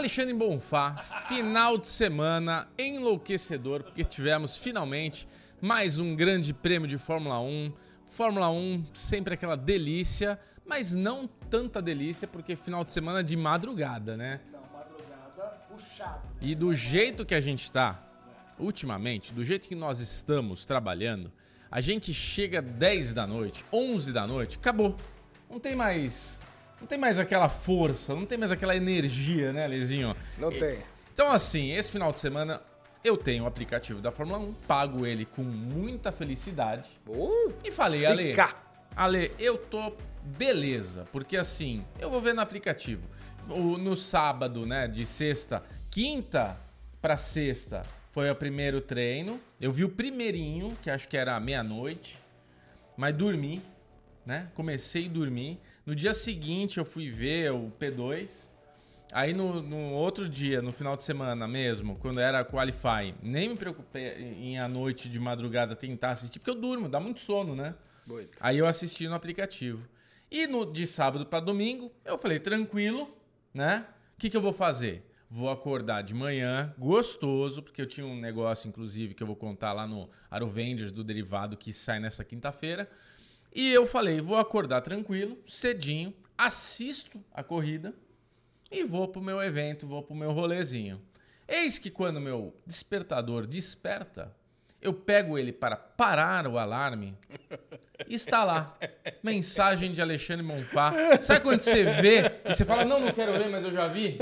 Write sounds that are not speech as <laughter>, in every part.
Alexandre Bonfá, final de semana enlouquecedor, porque tivemos finalmente mais um grande prêmio de Fórmula 1. Fórmula 1 sempre aquela delícia, mas não tanta delícia, porque final de semana de madrugada, né? Não, madrugada puxado. Né? E do jeito que a gente tá, ultimamente, do jeito que nós estamos trabalhando, a gente chega 10 da noite, 11 da noite, acabou. Não tem mais não tem mais aquela força, não tem mais aquela energia, né, Lezinho? Não tem. Então, assim, esse final de semana eu tenho o aplicativo da Fórmula 1, pago ele com muita felicidade. Uh, e falei, Ale, Ale, eu tô beleza, porque assim, eu vou ver no aplicativo. O, no sábado, né, de sexta, quinta para sexta, foi o primeiro treino. Eu vi o primeirinho, que acho que era meia-noite, mas dormi, né? Comecei a dormir. No dia seguinte eu fui ver o P2. Aí no, no, outro dia, no final de semana mesmo, quando era Qualify, nem me preocupei em à noite de madrugada tentar assistir, porque eu durmo, dá muito sono, né? Muito. Aí eu assisti no aplicativo. E no, de sábado para domingo, eu falei, tranquilo, né? O que, que eu vou fazer? Vou acordar de manhã, gostoso, porque eu tinha um negócio, inclusive, que eu vou contar lá no Arovenders do derivado que sai nessa quinta-feira. E eu falei, vou acordar tranquilo, cedinho, assisto a corrida e vou pro meu evento, vou pro meu rolezinho. Eis que quando meu despertador desperta, eu pego ele para parar o alarme está lá. Mensagem de Alexandre Monfá. Sabe quando você vê e você fala, não, não quero ver, mas eu já vi?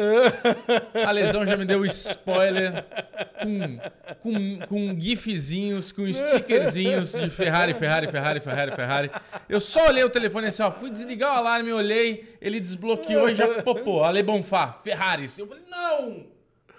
A lesão já me deu spoiler com, com, com gifzinhos, com stickerzinhos de Ferrari, Ferrari, Ferrari, Ferrari, Ferrari. Eu só olhei o telefone assim, ó, fui desligar o alarme, olhei, ele desbloqueou e já popou. Ale Bonfá, Ferrari. Eu falei, não!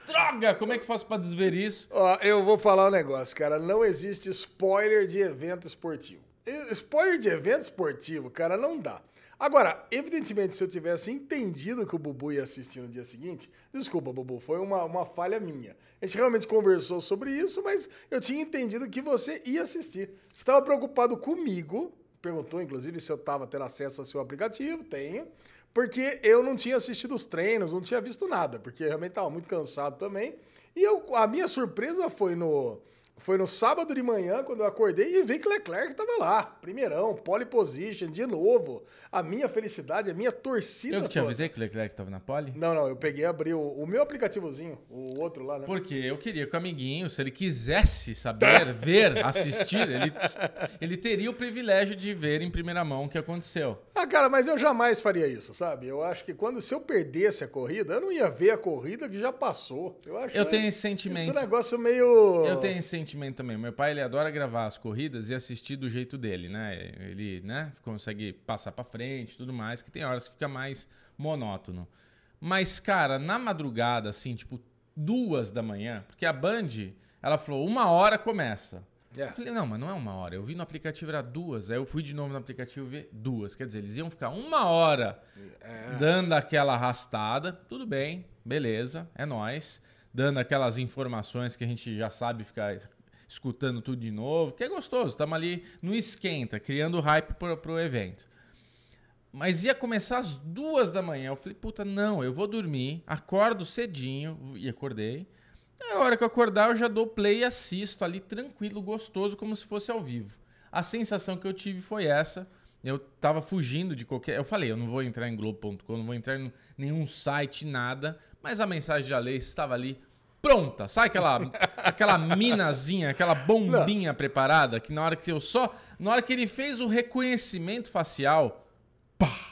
Droga, como é que faço para desver isso? Ó, eu vou falar um negócio, cara. Não existe spoiler de evento esportivo. Spoiler de evento esportivo, cara, não dá. Agora, evidentemente, se eu tivesse entendido que o Bubu ia assistir no dia seguinte, desculpa, Bubu, foi uma, uma falha minha. A gente realmente conversou sobre isso, mas eu tinha entendido que você ia assistir. Você estava preocupado comigo, perguntou, inclusive, se eu estava tendo acesso ao seu aplicativo. Tenho. Porque eu não tinha assistido os treinos, não tinha visto nada, porque realmente estava muito cansado também. E eu, a minha surpresa foi no, foi no sábado de manhã, quando eu acordei, e vi que Leclerc estava lá. Primeirão, pole position, de novo. A minha felicidade, a minha torcida. Eu que te avisei que o Leclerc estava na pole? Não, não, eu peguei e abri o, o, meu aplicativozinho, o outro lá, né? Porque eu queria que o amiguinho, se ele quisesse saber, <laughs> ver, assistir, ele, ele teria o privilégio de ver em primeira mão o que aconteceu. Ah, cara, mas eu jamais faria isso, sabe? Eu acho que quando se eu perdesse a corrida, eu não ia ver a corrida que já passou. Eu acho Eu tenho esse sentimento. Esse negócio meio. Eu tenho esse sentimento sentimento também. Meu pai, ele adora gravar as corridas e assistir do jeito dele, né? Ele, né, consegue passar para frente, tudo mais, que tem horas que fica mais monótono. Mas, cara, na madrugada, assim, tipo, duas da manhã, porque a Band, ela falou, uma hora começa. Yeah. É. Eu falei, não, mas não é uma hora. Eu vi no aplicativo, era duas. Aí eu fui de novo no aplicativo ver duas. Quer dizer, eles iam ficar uma hora é. dando aquela arrastada. Tudo bem, beleza, é nós. Dando aquelas informações que a gente já sabe ficar escutando tudo de novo, que é gostoso. Estamos ali no esquenta, criando hype para o evento. Mas ia começar às duas da manhã. Eu falei, puta, não, eu vou dormir, acordo cedinho, e acordei. A hora que eu acordar, eu já dou play e assisto ali tranquilo, gostoso, como se fosse ao vivo. A sensação que eu tive foi essa. Eu tava fugindo de qualquer. Eu falei, eu não vou entrar em Globo.com, não vou entrar em nenhum site, nada. Mas a mensagem de Alê estava ali pronta. Sabe aquela, aquela <laughs> minazinha, aquela bombinha Não. preparada que na hora que eu só. Na hora que ele fez o reconhecimento facial. Pá!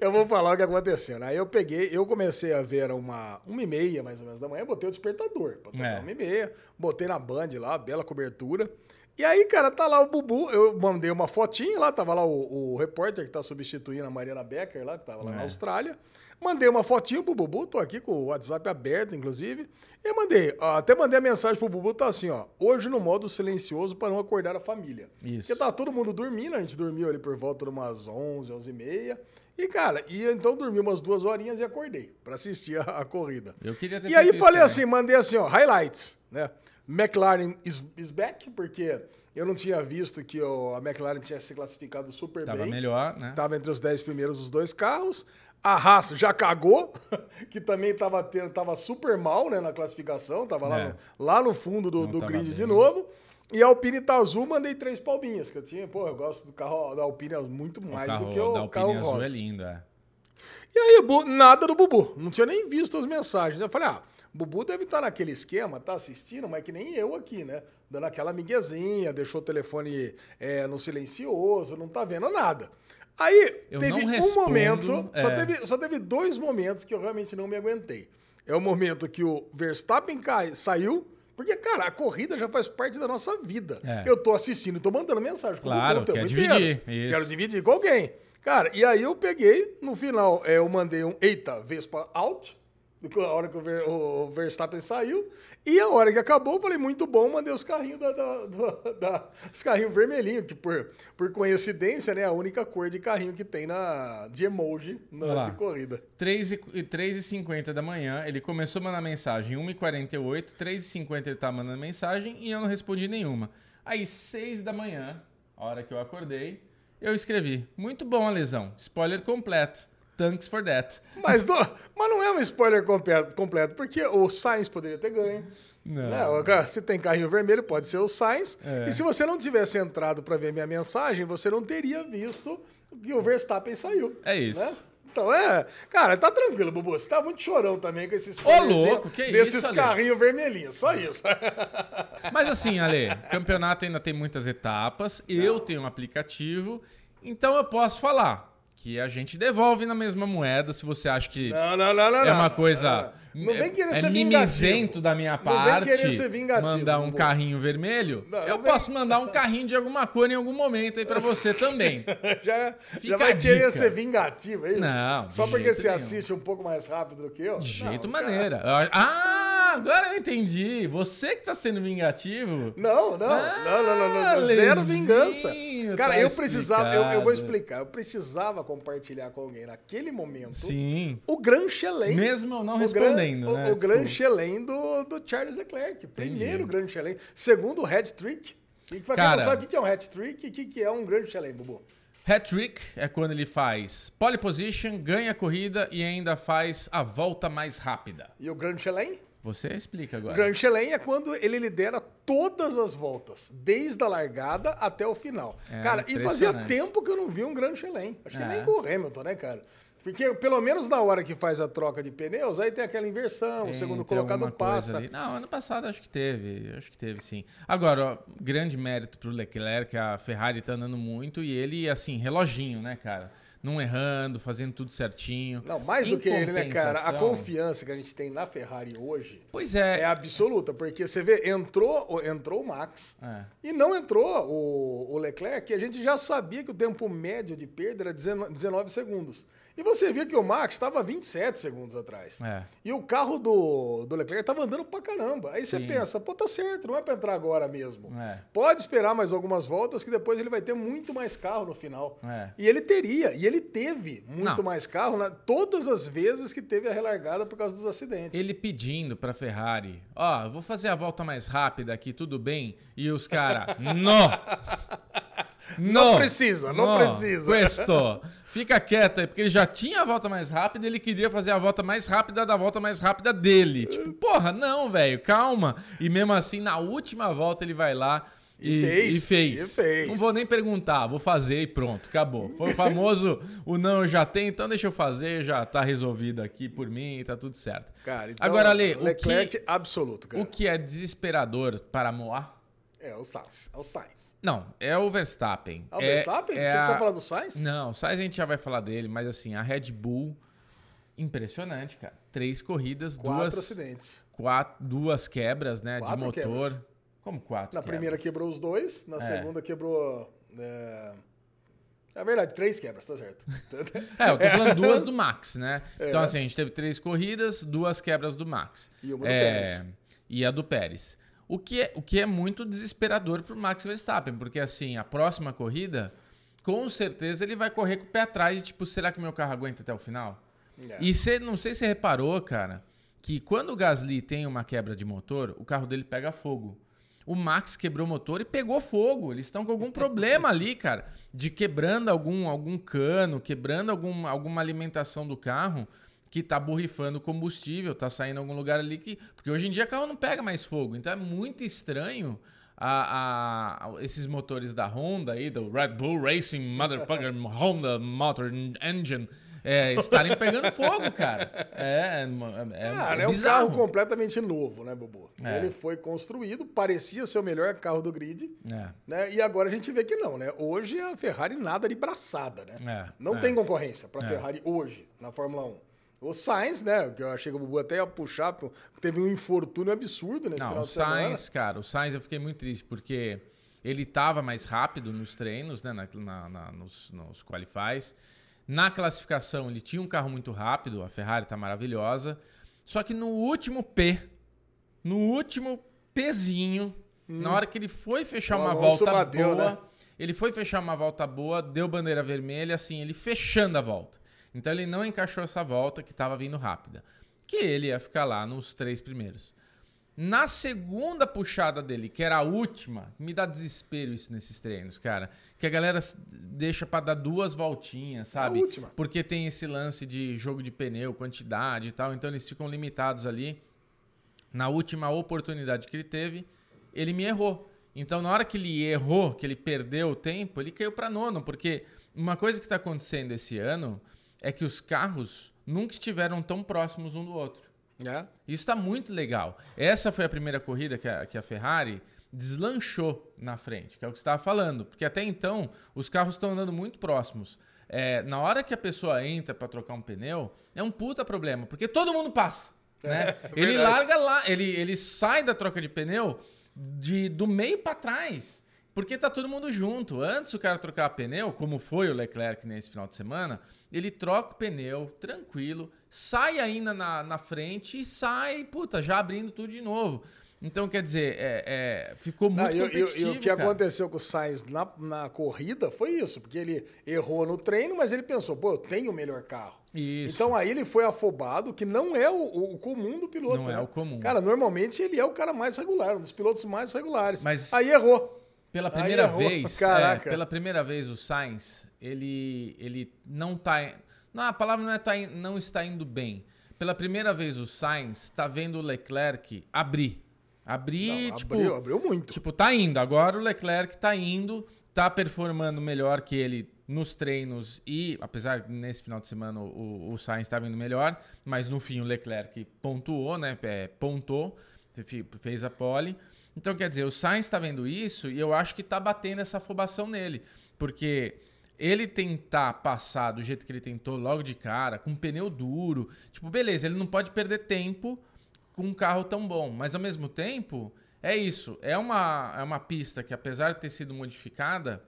Eu vou falar o que aconteceu. Aí eu peguei, eu comecei a ver uma, uma e meia, mais ou menos, da manhã, botei o despertador. Botei é. uma e meia, botei na Band lá, bela cobertura. E aí, cara, tá lá o Bubu. Eu mandei uma fotinha lá, tava lá o, o repórter que tá substituindo a Mariana Becker lá, que tava lá é. na Austrália. Mandei uma fotinha pro Bubu, tô aqui com o WhatsApp aberto, inclusive. E mandei, até mandei a mensagem pro Bubu, tá assim, ó. Hoje no modo silencioso para não acordar a família. Isso. Porque tá todo mundo dormindo, a gente dormiu ali por volta de umas 11, 11 e meia. E, cara, e então dormi umas duas horinhas e acordei para assistir a, a, corrida. Eu queria ter E aí falei assim, mandei assim, ó, highlights, né? McLaren is, is back, porque eu não tinha visto que o, a McLaren tinha se classificado super Tava bem. melhor, né? Tava entre os 10 primeiros os dois carros. A Haas já cagou, <laughs> que também estava tava super mal né, na classificação, tava lá, É. no, lá no fundo do, do tava grid de bem. novo. E a Alpine tá azul, mandei três palminhas, que eu tinha, pô, eu gosto do carro da Alpine muito O mais carro do que da o Alpine carro azul rosa. é lindo, é. E aí, nada do Bubu. Não tinha nem visto as mensagens. Eu falei, ah, o Bubu deve estar naquele esquema, tá assistindo, mas que nem eu aqui, né? Dando aquela miguezinha, deixou o telefone é, no silencioso, não tá vendo nada. Aí, Eu teve um momento, só, é. teve, só teve dois momentos que eu realmente não me aguentei. É o momento que o Verstappen cai, saiu, porque, cara, a corrida já faz parte da nossa vida. É. Eu tô assistindo, tô mandando mensagem Claro, o Bubu o tempo quer inteiro. dividir. Quero dividir com alguém. Cara, e aí eu peguei, no final, é, eu mandei um eita, Vespa out, a hora que o, Ver- o Verstappen saiu, e a hora que acabou, eu falei, muito bom, mandei os carrinhos da, da- do- <laughs> da- os carrinhos vermelhinhos, que por, por coincidência, né, é a única cor de carrinho que tem na, de emoji na, de corrida. 3 e 3 e 50 da manhã, ele começou a mandar mensagem 1h48, 3 e 50 ele tá mandando mensagem e eu não respondi nenhuma. Aí, 6 da manhã, a hora que eu acordei, eu escrevi, muito bom a lesão, spoiler completo, thanks for that. Mas não, mas não é um spoiler completo, completo, porque o Sainz poderia ter ganho. Não. né? Se tem carrinho vermelho, pode ser o Sainz. É. E se você não tivesse entrado para ver minha mensagem, você não teria visto que o Verstappen saiu. É isso. né? Então é. Cara, tá tranquilo, Bubu. Você tá muito chorão também com esses Ô, louco, que desses isso, carrinhos vermelhinhos. Só isso. <laughs> Mas assim, Ale, campeonato ainda tem muitas etapas, eu tenho um aplicativo, então eu posso falar que a gente devolve na mesma moeda se você acha que Não, não, não, é uma coisa. Não vem querer é ser mimizento vingativo. da minha Não vem parte. querer ser vingativo, mandar um carrinho vermelho. Eu vem- posso mandar um <laughs> carrinho de alguma cor em algum momento aí pra você também. <laughs> Já, Fica já vai querer ser vingativo, é isso? Não, Só porque você nenhum. assiste um pouco mais rápido do que eu? De jeito maneira. Ah, agora eu entendi. Você que tá sendo vingativo. Não, não, Ah, não, não, não, não, não, zero vingança. Cara, tá eu precisava, eu, eu vou explicar, eu precisava compartilhar com alguém naquele momento Sim. o Gran Chelem. Mesmo não o respondendo, gran, né? O, o Gran Tipo, Chelem do, do Charles Leclerc. Primeiro Gran Chelem. Segundo o hat-trick. E pra quem Cara. não sabe o que é um hat-trick e o que é um Gran Chelem, Bubu? Hat-trick é quando ele faz pole position, ganha a corrida e ainda faz a volta mais rápida. E o Gran Chelem? Você explica O agora. Grand Chelem é quando ele lidera todas as voltas, desde a largada até o final. É, cara, e fazia tempo que eu não vi um Grand Chelem. Acho que É. nem com o Hamilton, né, cara? Porque pelo menos na hora que faz a troca de pneus, aí tem aquela inversão, Tem- o segundo colocado passa. Não, ano passado acho que teve. Acho que teve sim. Agora, ó, grande mérito pro Leclerc, a Ferrari tá andando muito e ele, assim, reloginho, né, cara? Não errando, fazendo tudo certinho. Não, mais do que ele, né, cara? A confiança que a gente tem na Ferrari hoje Pois é. é absoluta, porque você vê, entrou, o- entrou o Max. É. E não entrou o, o Leclerc, que a gente já sabia que o tempo médio de perda era 19 19 segundos. E você via que o Max estava 27 segundos atrás. É. E o carro do, do Leclerc estava andando pra caramba. Aí você Sim. pensa, pô, tá certo, não é pra entrar agora mesmo. É. Pode esperar mais algumas voltas, que depois ele vai ter muito mais carro no final. É. E ele teria, e ele teve muito Não. mais carro na, todas as vezes que teve a relargada por causa dos acidentes. Ele pedindo pra Ferrari, ó, eu vou fazer a volta mais rápida aqui, tudo bem? E os caras, não! <laughs> Não precisa, não precisa. Questo. <laughs> Fica quieto aí, porque ele já tinha a volta mais rápida e ele queria fazer a volta mais rápida da volta mais rápida dele. Tipo, porra, não, velho, calma. E mesmo assim, na última volta ele vai lá E e, fez, e fez. e fez. Não vou nem perguntar, vou fazer e pronto, acabou. Foi o famoso, o não eu já tenho, então deixa eu fazer, já tá resolvido aqui por mim, tá tudo certo. Cara, então, Agora, Ale, o Leclerc que- absoluto, cara. O que é desesperador para Moá? É o Sainz, é o Sainz. Não, é o Verstappen. Ah, o É- Verstappen? é Você você a- falar do Sainz? Não, o Sainz a gente já vai falar dele, mas assim, a Red Bull, impressionante, cara. Três corridas, Quatro duas, acidentes. quatro, duas quebras, né, Quatro de motor. quebras. Como quatro? Na quebras? primeira quebrou os dois, na É. segunda quebrou. É... é verdade, três quebras, tá certo. <laughs> É, eu tô falando duas do Max, né? <laughs> Então, É. assim, a gente teve três corridas, duas quebras do Max. E uma do É, Pérez. E a do Pérez. O que, é, o que é muito desesperador pro Max Verstappen, porque assim, a próxima corrida, com certeza ele vai correr com o pé atrás, tipo, será que meu carro aguenta até o final? É. E você, não sei se você reparou, cara, que quando o Gasly tem uma quebra de motor, o carro dele pega fogo. o Max quebrou o motor e pegou fogo. Eles estão com algum <laughs> problema ali, cara, de quebrando algum, algum cano, quebrando algum, alguma alimentação do carro que tá borrifando combustível, tá saindo em algum lugar ali que. Porque hoje em dia o carro não pega mais fogo. Então é muito estranho a, a, esses motores da Honda aí, do Red Bull Racing Motherfucker <laughs> Honda Motor Engine é, estarem pegando fogo, cara. É, é, é, cara, é um carro completamente novo, né, Bobo? É. Ele foi construído, parecia ser o melhor carro do grid, é. né? E agora a gente vê que não, né? Hoje a Ferrari nada de braçada, né? É, não tem concorrência para a Ferrari hoje na Fórmula 1. O Sainz, né? Que eu achei que o Bubu até ia puxar, teve um infortúnio absurdo nesse não, final de semana. O Sainz, cara, o Sainz eu fiquei muito triste, porque ele estava mais rápido nos treinos, né? Na, na, na, nos, nos qualifies. Na classificação, ele tinha um carro muito rápido, a Ferrari está maravilhosa. Só que no último P, no último Pzinho, hum. na hora que ele foi fechar uma volta bateu, boa, né? ele foi fechar uma volta boa, deu bandeira vermelha, assim, ele fechando a volta. Então ele não encaixou essa volta que estava vindo rápida. Que ele ia ficar lá nos três primeiros. Na segunda puxada dele, que era a última, me dá desespero isso nesses treinos, cara. Que a galera deixa para dar duas voltinhas, sabe? A última. Porque tem esse lance de jogo de pneu, quantidade e tal, então eles ficam limitados ali. Na última oportunidade que ele teve, ele me errou. Então, na hora que ele errou, que ele perdeu o tempo, ele caiu para nono, porque uma coisa que está acontecendo esse ano é que os carros nunca estiveram tão próximos um do outro. É. Isso está muito legal. Essa foi a primeira corrida que a, que a Ferrari deslanchou na frente, que é o que você estava falando. Porque até então, os carros estão andando muito próximos. É, na hora que a pessoa entra para trocar um pneu, é um puta problema, porque todo mundo passa. É, né? <laughs> É, ele larga lá, ele, ele sai da troca de pneu de, do meio para trás. Porque tá todo mundo junto. Antes o cara trocar pneu, como foi o Leclerc nesse final de semana, ele troca o pneu tranquilo, sai ainda na, na frente e sai, puta, já abrindo tudo de novo. Então, quer dizer, é, é, ficou muito ah, competitivo, e, e, o que cara. aconteceu com o Sainz na, na corrida foi isso, porque ele errou no treino, mas ele pensou, pô, eu tenho o melhor carro. Isso. Então aí ele foi afobado, que não é o, o comum do piloto. Não né? é o comum. Cara, normalmente ele é o cara mais regular, um dos pilotos mais regulares. Mas aí errou. Pela primeira Aí, vez, <laughs> é, pela primeira vez o Sainz, ele, ele não está, não, a palavra não é tá, não está indo bem. Pela primeira vez o Sainz está vendo o Leclerc abrir. Abrir, não, tipo, abriu, abriu muito. Tipo, tá indo. Agora o Leclerc está indo, está performando melhor que ele nos treinos e, apesar nesse final de semana o, o Sainz estava indo melhor, mas no fim o Leclerc pontuou, né? É, pontou, fez a pole. Então, quer dizer, o Sainz está vendo isso e eu acho que está batendo essa afobação nele. Porque ele tentar passar do jeito que ele tentou logo de cara, com um pneu duro, tipo, beleza, ele não pode perder tempo com um carro tão bom, mas ao mesmo tempo, é isso. É uma, é uma pista que, apesar de ter sido modificada,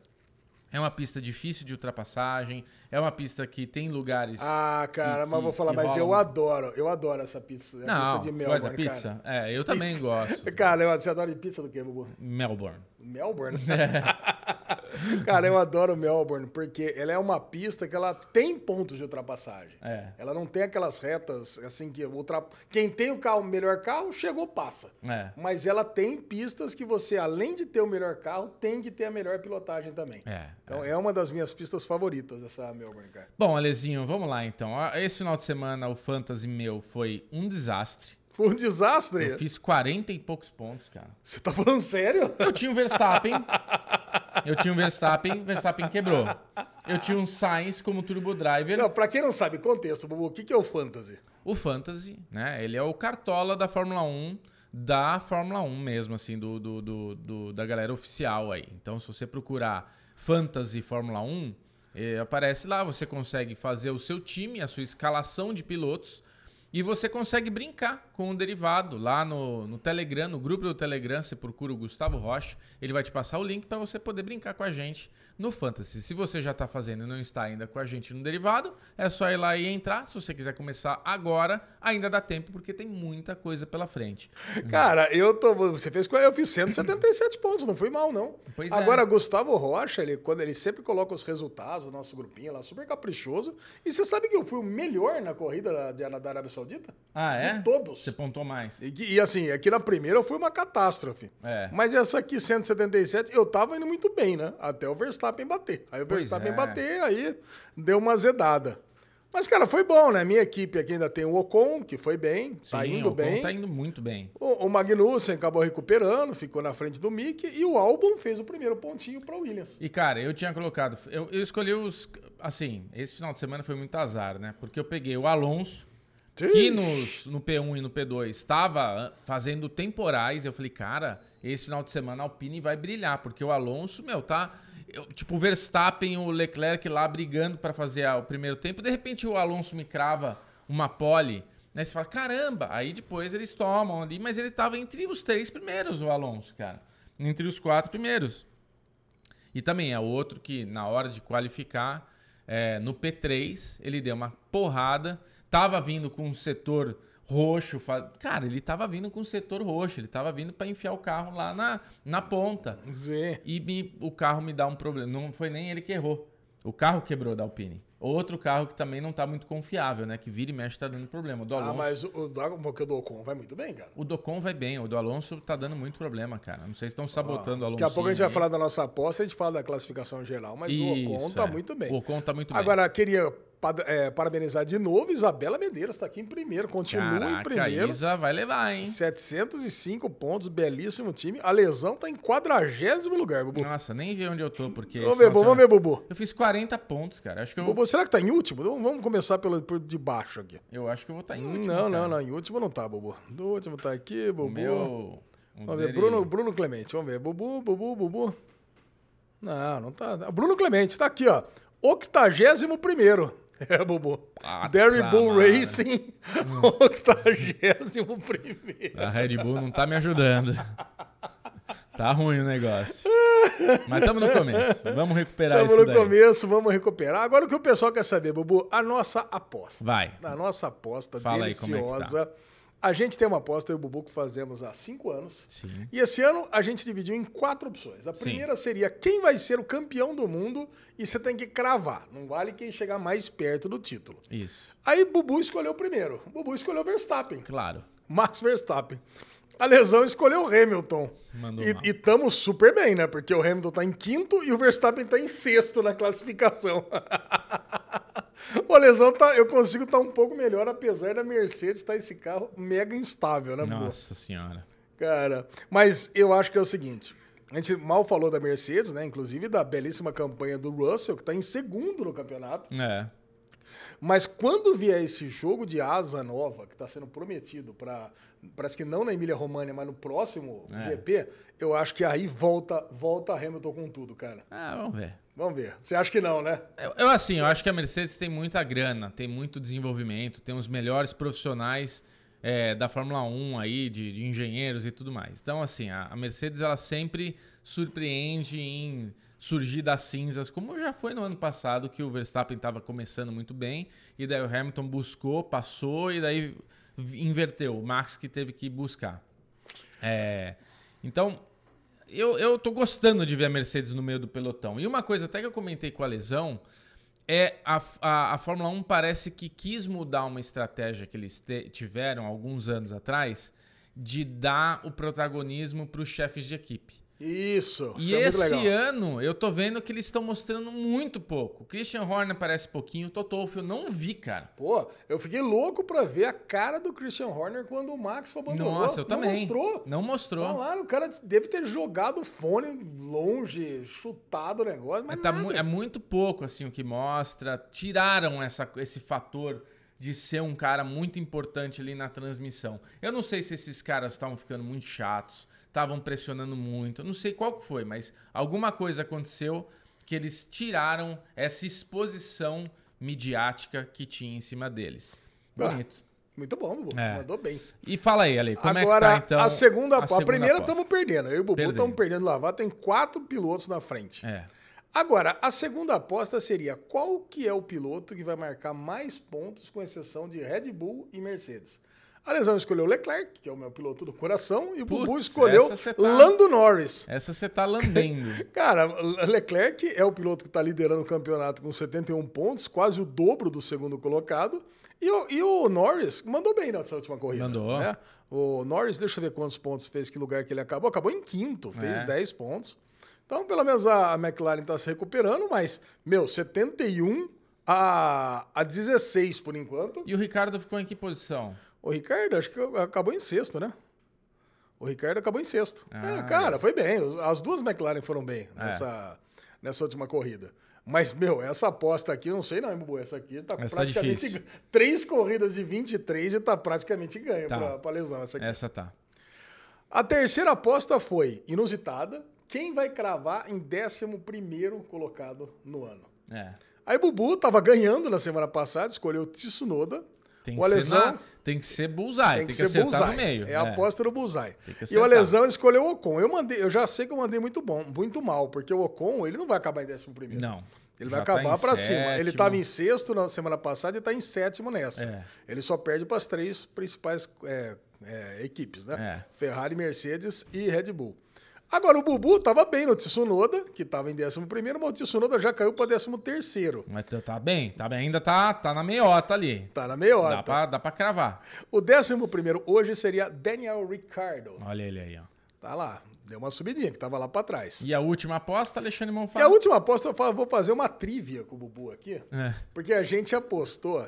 é uma pista difícil de ultrapassagem, é uma pista que tem lugares. Ah, cara, que, mas vou falar, mas eu adoro, eu adoro essa pizza. A pista de Melbourne, pizza? Cara. É, eu também pizza. gosto. <laughs> cara, você adora pizza do quê, Bubu? Melbourne. Melbourne? É. <laughs> <laughs> <laughs> Cara, eu adoro Melbourne, porque ela é uma pista que ela tem pontos de ultrapassagem. É. Ela não tem aquelas retas, assim, que ultra... quem tem o carro, o melhor carro, chegou, passa. É. Mas ela tem pistas que você, além de ter o melhor carro, tem que ter a melhor pilotagem também. É, então é. é uma das minhas pistas favoritas, essa Melbourne, cara. Bom, Alezinho, vamos lá então. Esse final de semana o Fantasy meu foi um desastre. Foi um desastre. Eu fiz 40 e poucos pontos, cara. Você tá falando sério? Eu tinha um Verstappen. eu tinha um Verstappen, Verstappen quebrou. Eu tinha um Sainz como turbo driver. Não, pra quem não sabe, contexto, Bubu, o que, que é o Fantasy? O Fantasy, né? Ele é o cartola da Fórmula 1, da Fórmula 1 mesmo, assim, do, do, do, do da galera oficial aí. Então, se você procurar Fantasy Fórmula 1, eh, aparece lá, você consegue fazer o seu time, a sua escalação de pilotos e você consegue brincar com o derivado lá no, no Telegram, no grupo do Telegram, você procura o Gustavo Rocha, ele vai te passar o link para você poder brincar com a gente no Fantasy. Se você já está fazendo e não está ainda com a gente no derivado, é só ir lá e entrar. Se você quiser começar agora, ainda dá tempo, porque tem muita coisa pela frente. Cara, eu tô. Você fez eu fiz 177 pontos, não fui mal, não. Pois é. agora, é. Gustavo Rocha, ele, quando ele sempre coloca os resultados do nosso grupinho lá, super caprichoso. E você sabe que eu fui o melhor na corrida da, da Arábia Saudita. Ah, é? De todos. Você pontou mais. E, e assim, aqui na primeira foi uma catástrofe. É. Mas essa aqui, 177, eu tava indo muito bem, né? Até o Verstappen bater. Aí o Pois Verstappen é. bater, aí deu uma zedada. Mas, cara, foi bom, né? Minha equipe aqui ainda tem o Ocon, que foi bem, tá Sim, indo o Ocon bem. Tá indo muito bem. O, o Magnussen acabou recuperando, ficou na frente do Mick e o Albon fez o primeiro pontinho para Williams. E, cara, eu tinha colocado. Eu, eu escolhi os. Assim, esse final de semana foi muito azar, né? Porque eu peguei o Alonso, que nos, no P1 e no P2 estava fazendo temporais. Eu falei, cara, esse final de semana a Alpine vai brilhar, porque o Alonso, meu, tá. eu- tipo, o Verstappen o Leclerc lá brigando para fazer o primeiro tempo. De repente o Alonso me crava uma pole. Né? Você fala, caramba, aí depois eles tomam ali, mas ele tava entre os três primeiros, o Alonso, cara. Entre os quatro primeiros. E também é outro que, na hora de qualificar, é, no P3, ele deu uma porrada. Tava vindo com um setor roxo. Cara, ele tava vindo com um setor roxo. Ele tava vindo para enfiar o carro lá na, na ponta. Zé. E me- o carro me dá um problema. Não foi nem ele que errou. O carro quebrou da Alpine. Outro carro que também não tá muito confiável, né? Que vira e mexe tá dando problema. O do Alonso. Ah, mas o, o, o do Ocon vai muito bem, cara. O Docon vai bem, o do Alonso tá dando muito problema, cara. Não sei se estão sabotando o Alonso. Daqui a pouco a gente vai falar da nossa aposta, a gente fala da classificação geral, mas o Ocon tá muito bem. O Ocon tá muito bem. Agora, queria é, parabenizar de novo, Isabela Medeiros está aqui em primeiro, continua em Caraca, a primeiro. Isa vai levar, hein? 705 pontos, belíssimo time. A lesão tá em quadragésimo lugar, Bubu. Nossa, nem vi onde eu tô, porque. Vamos ver, vamos ver, Bubu. Eu fiz 40 pontos, cara. Acho que eu, Bubu, será que tá em último? Vamos começar pelo, por de baixo aqui. eu acho que eu vou estar em último. não, não, cara. não, em último não tá, Bubu. No último tá aqui, O Bubu. meu. Vamos ver, Bruno, Bruno Clemente, vamos ver. Bubu, Bubu, Bubu. Não, não tá. Bruno Clemente, tá aqui, ó. 81 primeiro. É, Bubu. Nossa, Derry Bull mano. Racing, 81 primeiro. A Red Bull não tá me ajudando. Tá ruim o negócio. Mas estamos no começo. Vamos recuperar Estamos isso no daí. começo, vamos recuperar. Agora o que o pessoal quer saber, Bubu, a nossa aposta. Vai. A nossa aposta Fala aí como é que tá. A gente tem uma aposta, eu e o Bubu, que fazemos há cinco anos. Sim. E esse ano a gente dividiu em quatro opções. A primeira seria quem vai ser o campeão do mundo e você tem que cravar. Não vale quem chegar mais perto do título. Isso. Aí Bubu escolheu o primeiro. Bubu escolheu Verstappen. Claro. Max Verstappen. A lesão escolheu o Hamilton. Mandou E, e tamo super bem, né? Porque o Hamilton tá em quinto e o Verstappen tá em sexto na classificação. <laughs> <laughs> o lesão tá. Eu consigo estar um pouco melhor, apesar da Mercedes estar esse carro mega instável, né? Nossa senhora. Cara, mas eu acho que é o seguinte. A gente mal falou da Mercedes, né? Inclusive da belíssima campanha do Russell, que tá em segundo no campeonato. É. Mas quando vier esse jogo de asa nova, que está sendo prometido para. Parece que não na Emília România, mas no próximo É. GP, eu acho que aí volta, volta Hamilton com tudo, cara. Ah, vamos ver. Vamos ver. Você acha que não, né? Eu, eu, assim, eu acho que a Mercedes tem muita grana, tem muito desenvolvimento, tem os melhores profissionais é, da Fórmula 1 aí, de, de engenheiros e tudo mais. Então, assim, a, a Mercedes ela sempre surpreende em surgir das cinzas, como já foi no ano passado, que o Verstappen estava começando muito bem, e daí o Hamilton buscou, passou, e daí inverteu. O Max que teve que buscar. É, então, eu, eu tô gostando de ver a Mercedes no meio do pelotão. E uma coisa até que eu comentei com a lesão é a, a, a Fórmula 1 parece que quis mudar uma estratégia que eles te- tiveram alguns anos atrás de dar o protagonismo para os chefes de equipe. Isso. E isso é esse ano eu tô vendo que eles estão mostrando muito pouco. O Christian Horner parece pouquinho, o Toto Wolff eu não vi, cara. Pô, eu fiquei louco pra ver a cara do Christian Horner quando o Max foi abandonou. Nossa, eu Não também. mostrou. Não mostrou. Falaram, o cara deve ter jogado o fone longe, chutado o negócio, mas Tá nada. mu- é muito pouco assim o que mostra. Tiraram essa, esse fator de ser um cara muito importante ali na transmissão. Eu não sei se esses caras estavam ficando muito chatos, estavam pressionando muito. Eu não sei qual que foi, mas alguma coisa aconteceu que eles tiraram essa exposição midiática que tinha em cima deles. Ah, Bonito. Muito bom, Bubu. É. Mandou bem. E fala aí, Ale, como Agora, é que tá então? a segunda, a, segunda primeira estamos perdendo. Eu e o Bubu estamos perdendo lavado. Tem quatro pilotos na frente. É. Agora, a segunda aposta seria qual que é o piloto que vai marcar mais pontos, com exceção de Red Bull e Mercedes. A lesão escolheu o Leclerc, que é o meu piloto do coração, e o Putz, Bubu escolheu tá- Lando Norris. Essa você tá lambendo. <laughs> Cara, Leclerc é o piloto que está liderando o campeonato com 71 pontos, quase o dobro do segundo colocado. E o, e o Norris mandou bem nessa última corrida. Mandou. né? O Norris, deixa eu ver quantos pontos fez, que lugar que ele acabou. Acabou em quinto, fez É. 10 pontos. Então, pelo menos a, a McLaren está se recuperando, mas, meu, 71 a, a 16 por enquanto. E o Ricardo ficou em que posição? O Ricardo, acho que acabou em sexto, né? O Ricardo acabou em sexto. Ah, é, cara, foi bem. As duas McLaren foram bem É. nessa, nessa última corrida. Mas, meu, essa aposta aqui, não sei não, hein, Bubu. Essa aqui tá Essa tá praticamente. difícil. três corridas de 23 e tá praticamente ganho Tá. pra, pra lesão. Essa aqui. Essa tá. A terceira aposta foi inusitada. Quem vai cravar em 11 colocado no ano? É. Aí Bubu tava ganhando na semana passada, escolheu o Tsunoda. Tem o que, ser Alesão na- tem que ser bullseye, tem, que, ser acertar bullseye. no meio. É a aposta do bullseye. Tem que E o. Alesão escolheu o Ocon. Eu mandei, eu já sei que eu mandei muito bom, muito mal, porque o Ocon, ele não vai acabar em 11 primeiro. Não. Ele vai tá acabar em pra cima. Ele estava em sexto na semana passada e está em sétimo nessa. É. Ele só perde para as três principais é, é, equipes, né? É. Ferrari, Mercedes e Red Bull. Agora, o Bubu estava bem no Tsunoda, que estava em 11 primeiro, mas o Tsunoda já caiu para 13 terceiro. Mas tá- tá bem, tá bem. Ainda tá, tá na meiota ali. Tá na meiota. Dá pra, dá pra cravar. O 11 primeiro hoje seria Daniel Ricciardo. Olha ele aí, ó. Tá lá. Deu uma subidinha, que tava lá para trás. E a última aposta, Alexandre E Monfá. a última aposta, eu vou fazer uma trivia com o Bubu aqui, É. porque a gente apostou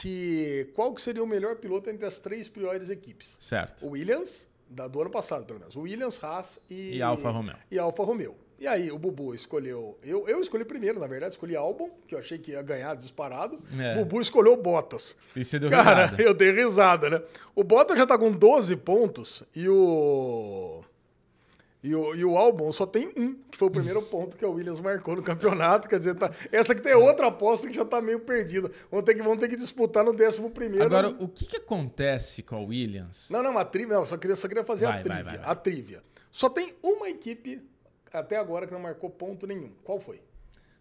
que qual que seria o melhor piloto entre as três piores equipes. Certo. O Williams, da, do ano passado, pelo menos. O Williams, Haas e... E Alfa Romeo. E Alfa Romeo. E aí, o Bubu escolheu... Eu, eu escolhi primeiro, na verdade, escolhi Albon, que eu achei que ia ganhar disparado. É. O Bubu escolheu Bottas. E você deu Cara, risada. <laughs> eu dei risada, né? O Bottas já tá com 12 pontos e o. E o, e o Albon só tem um, que foi o primeiro <laughs> ponto que o Williams marcou no campeonato. Quer dizer, tá, essa aqui tem outra aposta que já tá meio perdida. Vão ter que, vão ter que disputar no 11 primeiro. Agora, o que que acontece com a Williams? Não, não, a trivia. Não, só queria, só queria fazer Vai, a trivia. vai, vai. A trivia. Só tem uma equipe até agora que não marcou ponto nenhum. Qual foi?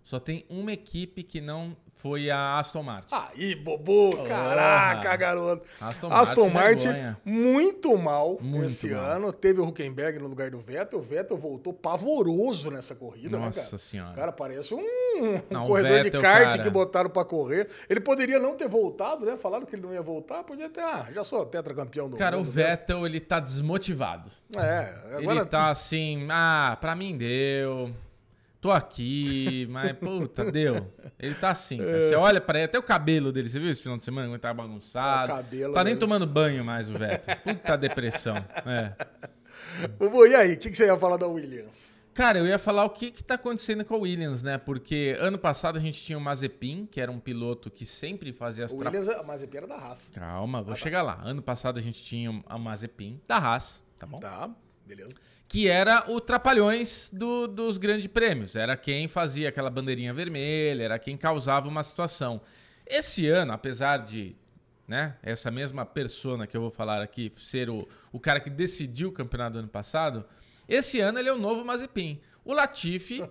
Só tem uma equipe que não foi a Aston Martin. Aí, bobo, caraca, garoto. Aston Aston, Martin, Martin, vergonha. muito mal Muito esse mal. ano. Teve o Huckenberg no lugar do Vettel. O Vettel voltou pavoroso nessa corrida, né, Nossa cara? senhora. Cara, parece um, um Não, o corredor de Vettel, kart cara. que botaram pra correr. Ele poderia não ter voltado, né? Falaram que ele não ia voltar. Podia ter, ah, já sou tetracampeão do Cara, o mundo. Vettel, ele tá desmotivado. É, agora Ele tá assim, ah, pra mim deu. Tô aqui, mas puta, <laughs> deu. Ele tá assim, cara. É. Você olha pra ele, até o cabelo dele, você viu esse final de semana? Ele tá bagunçado. É, cabelo tá nem dele. tomando banho mais o Vettel. Puta depressão. É. <laughs> Bubu, e aí? O que, que você ia falar da Williams? Cara, eu ia falar o que que tá acontecendo com a Williams, né? Porque ano passado a gente tinha o Mazepin, que era um piloto que sempre fazia as O tra... Williams, a Mazepin era da raça. Calma, vou chegar lá. Ano passado a gente tinha o Mazepin da Haas, tá bom? Tá, beleza. que era o Trapalhões do- dos grandes prêmios. Era quem fazia aquela bandeirinha vermelha, era quem causava uma situação. Esse ano, apesar de né, essa mesma persona que eu vou falar aqui ser o, o cara que decidiu o campeonato do ano passado, esse ano ele é o novo Mazepin. O Latifi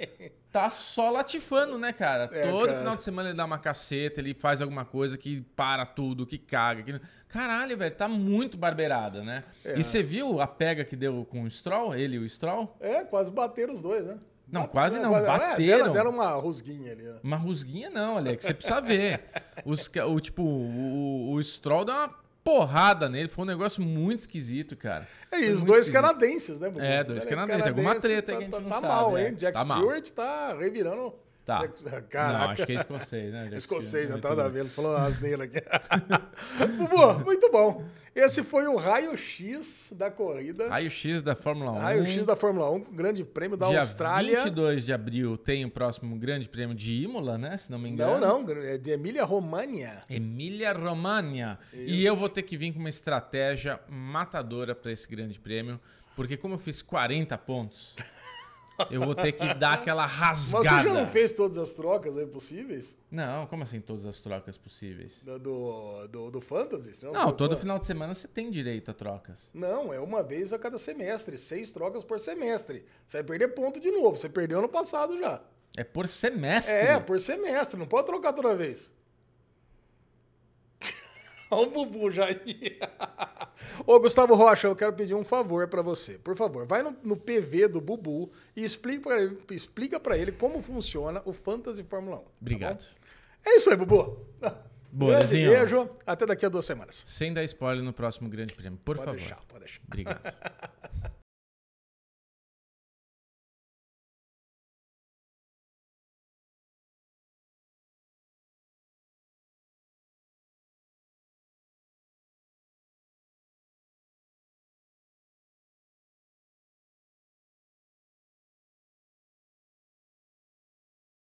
<laughs> tá só latifando, né, cara? É, Todo cara. final de semana ele dá uma caceta, ele faz alguma coisa que para tudo, que caga. Que... Caralho, velho, tá muito barbeirada, né? É. E você viu a pega que deu com o Stroll, ele e o Stroll? É, quase bateram os dois, né? Não, Bate- quase não, quase- bateram. É, deram, deram uma rusguinha ali. né? Uma rusguinha não, Alex, você precisa ver. Os, o, tipo, o, o Stroll deu uma porrada nele, foi um negócio muito esquisito, cara. É, e os dois esquisito. canadenses, né? É, dois Ele canadenses. Alguma treta aí que a tá, gente não tá sabe, mal, é. hein? Jack Tá mal. Stewart tá revirando. Tá. Jack- Não, Caraca. acho que é escocês, né? Escocês, não tá nada a bem. ver, ele falou umas asneira aqui. <laughs> Bubu, muito bom. Esse foi o raio-x da corrida. Raio-X da Fórmula 1. Raio-x da Fórmula 1, grande prêmio da Dia Austrália. 22 de abril tem o próximo grande prêmio de Imola, né? Se não me engano. Não, não, é de Emília-Romagna. Emília Romagna. E eu vou ter que vir com uma estratégia matadora para esse grande prêmio, porque como eu fiz 40 pontos, eu vou ter que dar aquela Mas rasgada. você já não fez todas as trocas aí possíveis? Não, como assim todas as trocas possíveis? Do, do, do, do Fantasy? Você Não, trocou? todo final de semana você tem direito a trocas. Não, é uma vez a cada semestre. Seis trocas por semestre. Você vai perder ponto de novo. Você perdeu ano passado já. É por semestre. É, por semestre. Não pode trocar toda vez. Olha o Bubu já aí. <laughs> Ô, Gustavo Rocha, eu quero pedir um favor para você. Por favor, vai no, no, PV do Bubu e explica para ele, explica ele como funciona o Fantasy Fórmula 1. Tá Obrigado. Tá é isso aí, Bubu. <laughs> Boa, Grande beijo. Até daqui a duas semanas. Sem dar spoiler no próximo Grande Prêmio, por pode favor. Deixar, pode deixar. Obrigado. <laughs>